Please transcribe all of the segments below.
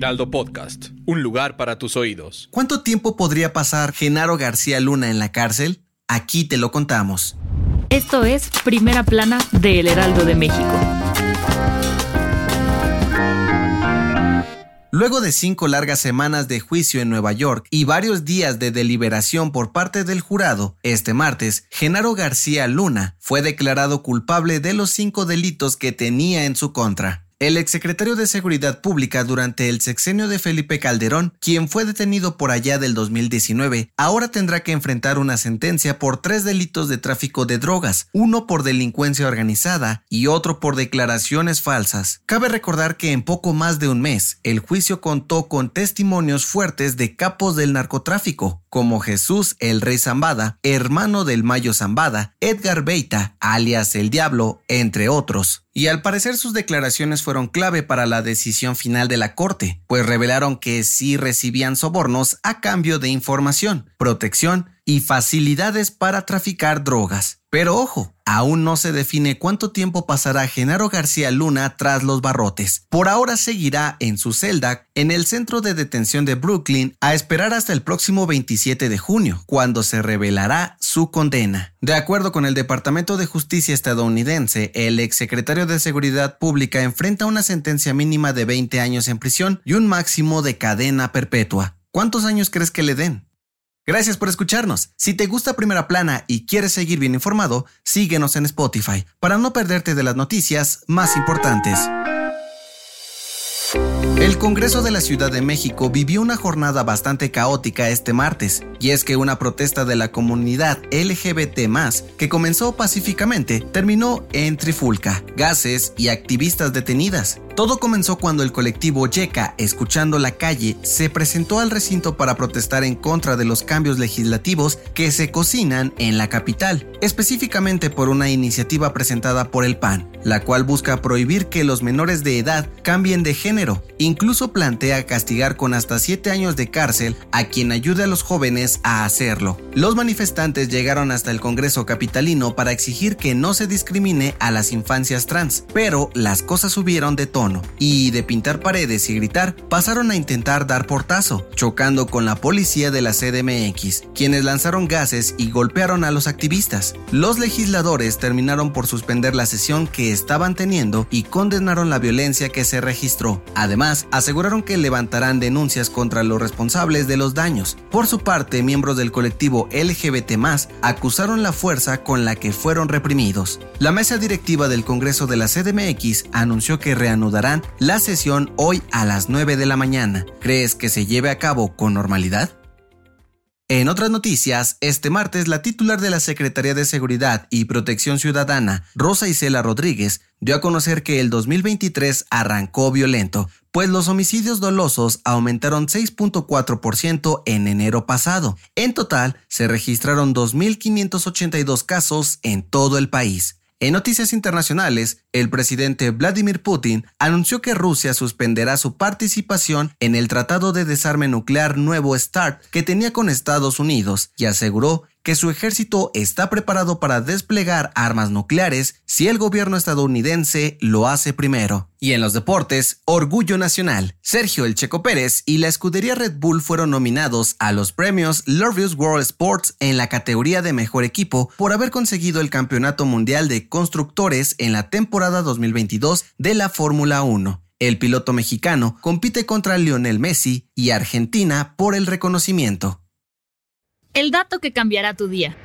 Heraldo Podcast, un lugar para tus oídos. ¿Cuánto tiempo podría pasar Genaro García Luna en la cárcel? Aquí te lo contamos. Esto es Primera Plana de El Heraldo de México. Luego de cinco largas semanas de juicio en Nueva York y varios días de deliberación por parte del jurado, este martes, Genaro García Luna fue declarado culpable de los cinco delitos que tenía en su contra. El exsecretario de Seguridad Pública durante el sexenio de Felipe Calderón, quien fue detenido por allá del 2019, ahora tendrá que enfrentar una sentencia por tres delitos de tráfico de drogas, uno por delincuencia organizada y otro por declaraciones falsas. Cabe recordar que en poco más de un mes, el juicio contó con testimonios fuertes de capos del narcotráfico, como Jesús el Rey Zambada, hermano del Mayo Zambada, Edgar Beita, alias el Diablo, entre otros. Y al parecer sus declaraciones fueron clave para la decisión final de la Corte, pues revelaron que sí recibían sobornos a cambio de información, protección y facilidades para traficar drogas. Pero ojo, aún no se define cuánto tiempo pasará Genaro García Luna tras los barrotes. Por ahora seguirá en su celda en el centro de detención de Brooklyn a esperar hasta el próximo 27 de junio, cuando se revelará su condena. De acuerdo con el Departamento de Justicia estadounidense, el exsecretario de Seguridad Pública enfrenta una sentencia mínima de 20 años en prisión y un máximo de cadena perpetua. ¿Cuántos años crees que le den? Gracias por escucharnos. Si te gusta Primera Plana y quieres seguir bien informado, síguenos en Spotify para no perderte de las noticias más importantes. El Congreso de la Ciudad de México vivió una jornada bastante caótica este martes, y es que una protesta de la comunidad LGBT que comenzó pacíficamente terminó en trifulca, gases y activistas detenidas. Todo comenzó cuando el colectivo Yeca, escuchando la calle, se presentó al recinto para protestar en contra de los cambios legislativos que se cocinan en la capital, específicamente por una iniciativa presentada por el PAN, la cual busca prohibir que los menores de edad cambien de género. Incluso plantea castigar con hasta 7 años de cárcel a quien ayude a los jóvenes a hacerlo. Los manifestantes llegaron hasta el Congreso capitalino para exigir que no se discrimine a las infancias trans, pero las cosas subieron de tono y de pintar paredes y gritar pasaron a intentar dar portazo, chocando con la policía de la CDMX, quienes lanzaron gases y golpearon a los activistas. Los legisladores terminaron por suspender la sesión que estaban teniendo y condenaron la violencia que se registró. Además, aseguraron que levantarán denuncias contra los responsables de los daños. Por su parte, miembros del colectivo LGBT acusaron la fuerza con la que fueron reprimidos. La mesa directiva del Congreso de la CDMX anunció que reanudará la sesión hoy a las 9 de la mañana. ¿Crees que se lleve a cabo con normalidad? En otras noticias, este martes la titular de la Secretaría de Seguridad y Protección Ciudadana, Rosa Isela Rodríguez, dio a conocer que el 2023 arrancó violento, pues los homicidios dolosos aumentaron 6.4% en enero pasado. En total, se registraron 2.582 casos en todo el país. En noticias internacionales, el presidente Vladimir Putin anunció que Rusia suspenderá su participación en el Tratado de Desarme Nuclear Nuevo START que tenía con Estados Unidos y aseguró que su ejército está preparado para desplegar armas nucleares si el gobierno estadounidense lo hace primero. Y en los deportes, Orgullo Nacional. Sergio El Checo Pérez y la escudería Red Bull fueron nominados a los premios Lurvius World Sports en la categoría de mejor equipo por haber conseguido el Campeonato Mundial de Constructores en la temporada 2022 de la Fórmula 1. El piloto mexicano compite contra Lionel Messi y Argentina por el reconocimiento. El dato que cambiará tu día.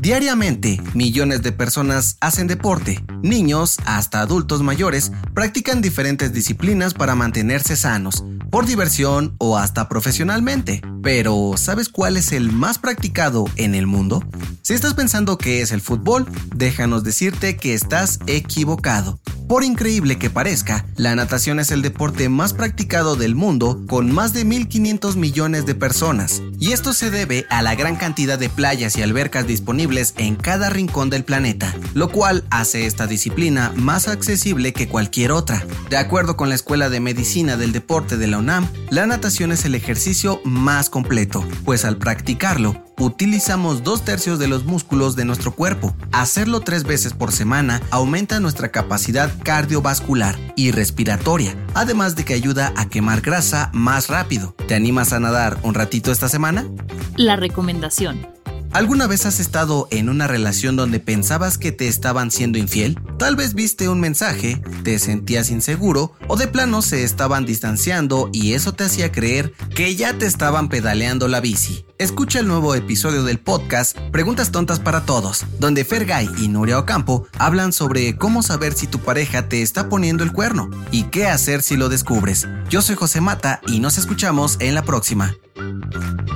Diariamente, millones de personas hacen deporte. Niños, hasta adultos mayores, practican diferentes disciplinas para mantenerse sanos, por diversión o hasta profesionalmente. Pero, ¿sabes cuál es el más practicado en el mundo? Si estás pensando que es el fútbol, déjanos decirte que estás equivocado. Por increíble que parezca, la natación es el deporte más practicado del mundo con más de 1.500 millones de personas, y esto se debe a la gran cantidad de playas y albercas disponibles en cada rincón del planeta, lo cual hace esta disciplina más accesible que cualquier otra. De acuerdo con la Escuela de Medicina del Deporte de la UNAM, la natación es el ejercicio más completo, pues al practicarlo, utilizamos dos tercios de los músculos de nuestro cuerpo. Hacerlo tres veces por semana aumenta nuestra capacidad cardiovascular y respiratoria, además de que ayuda a quemar grasa más rápido. ¿Te animas a nadar un ratito esta semana? La recomendación. ¿Alguna vez has estado en una relación donde pensabas que te estaban siendo infiel? Tal vez viste un mensaje, te sentías inseguro o de plano se estaban distanciando y eso te hacía creer que ya te estaban pedaleando la bici. Escucha el nuevo episodio del podcast Preguntas Tontas para Todos, donde Fergay y Nuria Ocampo hablan sobre cómo saber si tu pareja te está poniendo el cuerno y qué hacer si lo descubres. Yo soy José Mata y nos escuchamos en la próxima.